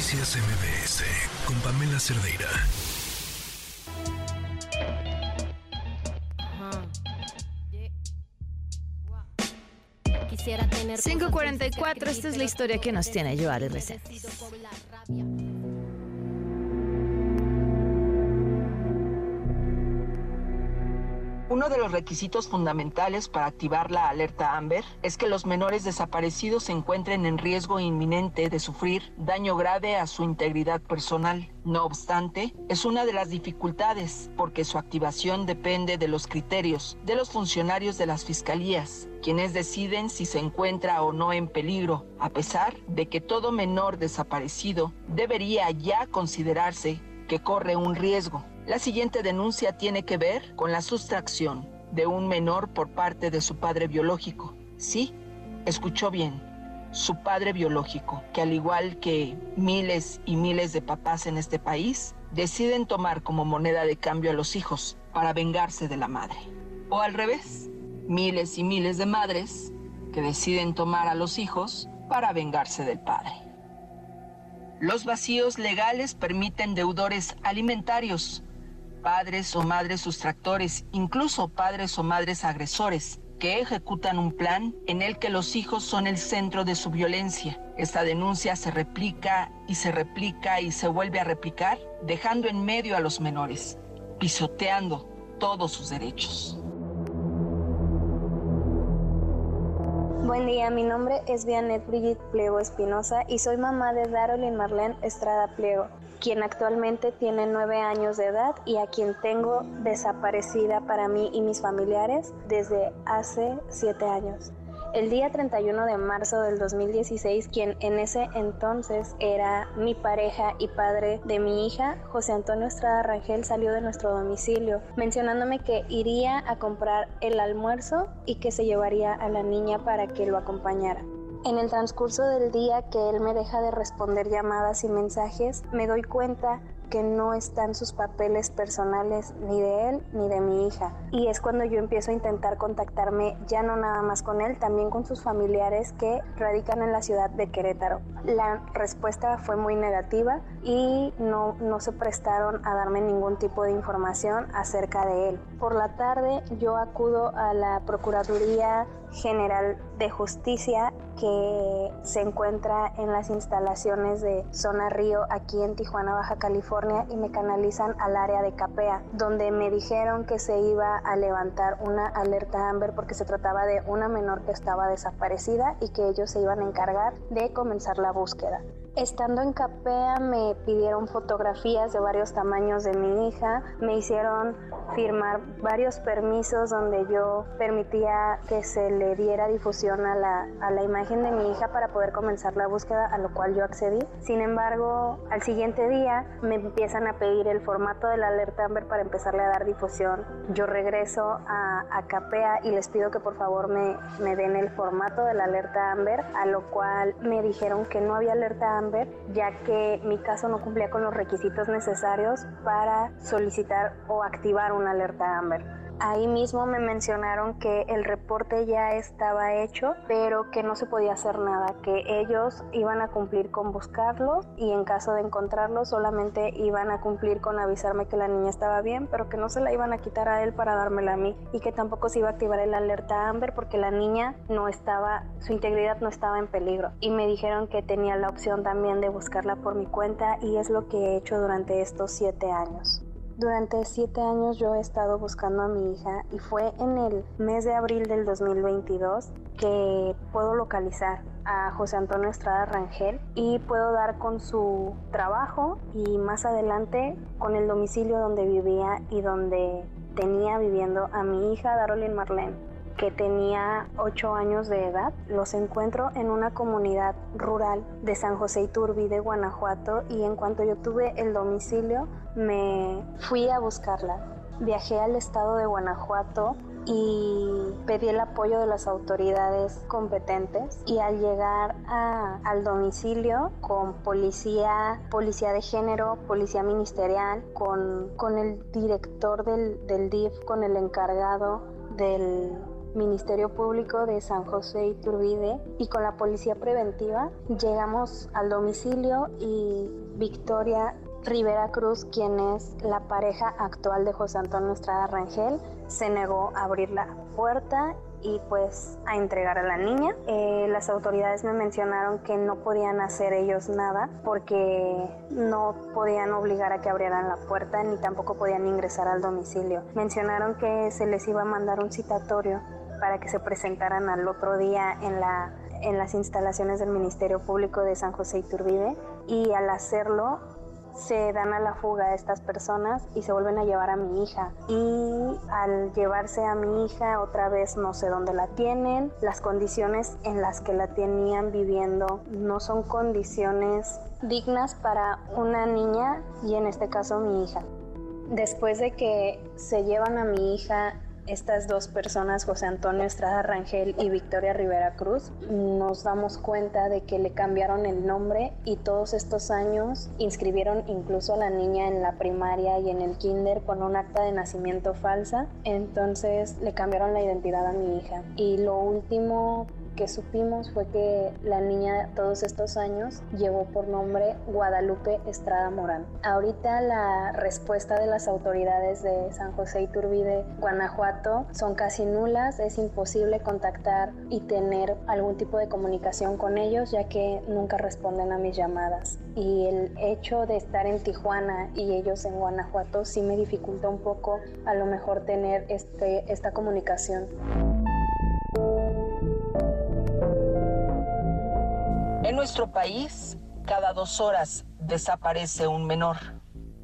Noticias MBS con Pamela Cerdeira. Quisiera tener 544, esta es la historia que nos tiene Joar RC. Uno de los requisitos fundamentales para activar la alerta AMBER es que los menores desaparecidos se encuentren en riesgo inminente de sufrir daño grave a su integridad personal. No obstante, es una de las dificultades porque su activación depende de los criterios de los funcionarios de las fiscalías, quienes deciden si se encuentra o no en peligro, a pesar de que todo menor desaparecido debería ya considerarse que corre un riesgo. La siguiente denuncia tiene que ver con la sustracción de un menor por parte de su padre biológico. Sí, escuchó bien, su padre biológico, que al igual que miles y miles de papás en este país, deciden tomar como moneda de cambio a los hijos para vengarse de la madre. O al revés, miles y miles de madres que deciden tomar a los hijos para vengarse del padre. Los vacíos legales permiten deudores alimentarios, padres o madres sustractores, incluso padres o madres agresores, que ejecutan un plan en el que los hijos son el centro de su violencia. Esta denuncia se replica y se replica y se vuelve a replicar, dejando en medio a los menores, pisoteando todos sus derechos. Buen día, mi nombre es Vianet Brigitte Pliego Espinosa y soy mamá de Darolyn Marlene Estrada Pliego, quien actualmente tiene nueve años de edad y a quien tengo desaparecida para mí y mis familiares desde hace siete años. El día 31 de marzo del 2016, quien en ese entonces era mi pareja y padre de mi hija, José Antonio Estrada Rangel, salió de nuestro domicilio, mencionándome que iría a comprar el almuerzo y que se llevaría a la niña para que lo acompañara. En el transcurso del día que él me deja de responder llamadas y mensajes, me doy cuenta que no están sus papeles personales ni de él ni de mi hija. Y es cuando yo empiezo a intentar contactarme ya no nada más con él, también con sus familiares que radican en la ciudad de Querétaro. La respuesta fue muy negativa y no, no se prestaron a darme ningún tipo de información acerca de él. Por la tarde yo acudo a la Procuraduría General de Justicia que se encuentra en las instalaciones de Zona Río aquí en Tijuana, Baja California y me canalizan al área de Capea, donde me dijeron que se iba a levantar una alerta Amber porque se trataba de una menor que estaba desaparecida y que ellos se iban a encargar de comenzar la búsqueda. Estando en Capea me pidieron fotografías de varios tamaños de mi hija, me hicieron firmar varios permisos donde yo permitía que se le diera difusión a la, a la imagen de mi hija para poder comenzar la búsqueda, a lo cual yo accedí. Sin embargo, al siguiente día me empiezan a pedir el formato de la alerta Amber para empezarle a dar difusión. Yo regreso a, Capea y les pido que por favor me, me den el formato de la alerta Amber, a lo cual me dijeron que no había alerta Amber, ya que mi caso no cumplía con los requisitos necesarios para solicitar o activar una alerta Amber. Ahí mismo me mencionaron que el reporte ya estaba hecho, pero que no se podía hacer nada, que ellos iban a cumplir con buscarlo y en caso de encontrarlo solamente iban a cumplir con avisarme que la niña estaba bien, pero que no se la iban a quitar a él para dármela a mí y que tampoco se iba a activar el alerta Amber porque la niña no estaba, su integridad no estaba en peligro. Y me dijeron que tenía la opción también de buscarla por mi cuenta y es lo que he hecho durante estos siete años. Durante siete años yo he estado buscando a mi hija y fue en el mes de abril del 2022 que puedo localizar a José Antonio Estrada Rangel y puedo dar con su trabajo y más adelante con el domicilio donde vivía y donde tenía viviendo a mi hija Darolyn Marlene que tenía 8 años de edad. Los encuentro en una comunidad rural de San José Iturbide, Guanajuato, y en cuanto yo tuve el domicilio, me fui a buscarla. Viajé al estado de Guanajuato y pedí el apoyo de las autoridades competentes y al llegar al domicilio con policía, policía de género, policía ministerial, con, con el director del, del DIF, con el encargado del Ministerio Público de San José Iturbide y con la Policía Preventiva llegamos al domicilio y Victoria Rivera Cruz, quien es la pareja actual de José Antonio Estrada Rangel, se negó a abrir la puerta y pues a entregar a la niña. Eh, las autoridades me mencionaron que no podían hacer ellos nada porque no podían obligar a que abrieran la puerta ni tampoco podían ingresar al domicilio. Mencionaron que se les iba a mandar un citatorio para que se presentaran al otro día en la en las instalaciones del Ministerio Público de San José Iturbide y al hacerlo se dan a la fuga estas personas y se vuelven a llevar a mi hija. Y al llevarse a mi hija otra vez no sé dónde la tienen, las condiciones en las que la tenían viviendo no son condiciones dignas para una niña y en este caso mi hija. Después de que se llevan a mi hija estas dos personas, José Antonio Estrada Rangel y Victoria Rivera Cruz, nos damos cuenta de que le cambiaron el nombre y todos estos años inscribieron incluso a la niña en la primaria y en el kinder con un acta de nacimiento falsa. Entonces le cambiaron la identidad a mi hija. Y lo último que supimos fue que la niña todos estos años llevó por nombre Guadalupe Estrada Morán. Ahorita la respuesta de las autoridades de San José Iturbide, Guanajuato, son casi nulas, es imposible contactar y tener algún tipo de comunicación con ellos ya que nunca responden a mis llamadas. Y el hecho de estar en Tijuana y ellos en Guanajuato sí me dificulta un poco a lo mejor tener este, esta comunicación. En nuestro país, cada dos horas desaparece un menor.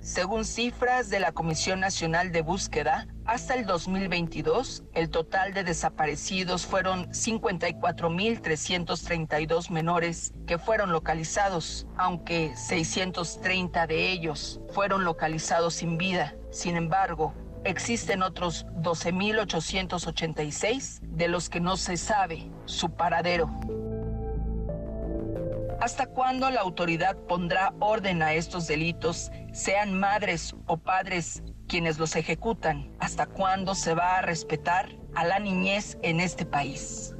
Según cifras de la Comisión Nacional de Búsqueda, hasta el 2022, el total de desaparecidos fueron 54.332 menores que fueron localizados, aunque 630 de ellos fueron localizados sin vida. Sin embargo, existen otros 12.886 de los que no se sabe su paradero. ¿Hasta cuándo la autoridad pondrá orden a estos delitos, sean madres o padres quienes los ejecutan? ¿Hasta cuándo se va a respetar a la niñez en este país?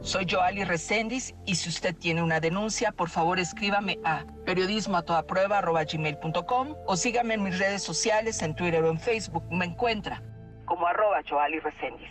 Soy Joali Recendis y si usted tiene una denuncia, por favor escríbame a periodismo o sígame en mis redes sociales, en Twitter o en Facebook. Me encuentra como arroba Joali Recendis.